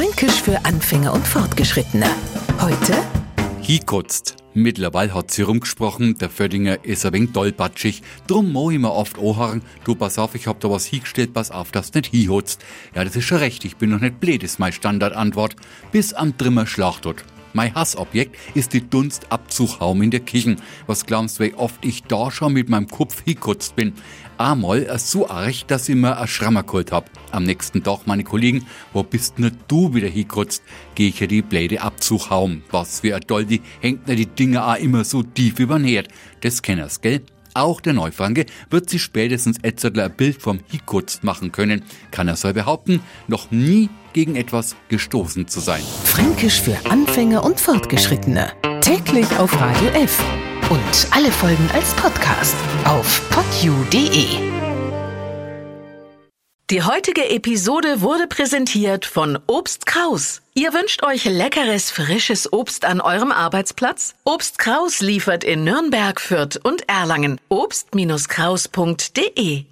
Fränkisch für Anfänger und Fortgeschrittene. Heute hingekotzt. Mittlerweile hat sie rumgesprochen, der Föttinger ist ein wenig tollpatschig. Drum mo mir oft anhören, du pass auf, ich hab da was hingestellt, pass auf, dass du nicht hinhotzt. Ja, das ist schon recht, ich bin noch nicht blöd, ist meine Standardantwort. Bis am Trimmer Schlachtot. Mein Hassobjekt ist die Dunstabzughaum in der Küche. Was glaubst du, wie oft ich da schon mit meinem Kopf hingekotzt bin? Einmal so arg, dass ich mir ein Schrammer geholt hab. Am nächsten Tag meine Kollegen, wo bist nur du wieder hingekotzt? Geh ich ja die Bläde Abzughaum. Was für ein Doldi, hängt mir die Dinger auch immer so tief übernährt. Das kenners, gell? Auch der Neufranke wird sich spätestens Etzertler ein Bild vom Hikutz machen können. Kann er soll behaupten, noch nie gegen etwas gestoßen zu sein. Fränkisch für Anfänger und Fortgeschrittene. Täglich auf Radio F. Und alle Folgen als Podcast auf podu.de. Die heutige Episode wurde präsentiert von Obst Kraus. Ihr wünscht euch leckeres, frisches Obst an eurem Arbeitsplatz? Obst Kraus liefert in Nürnberg, Fürth und Erlangen. Obst-Kraus.de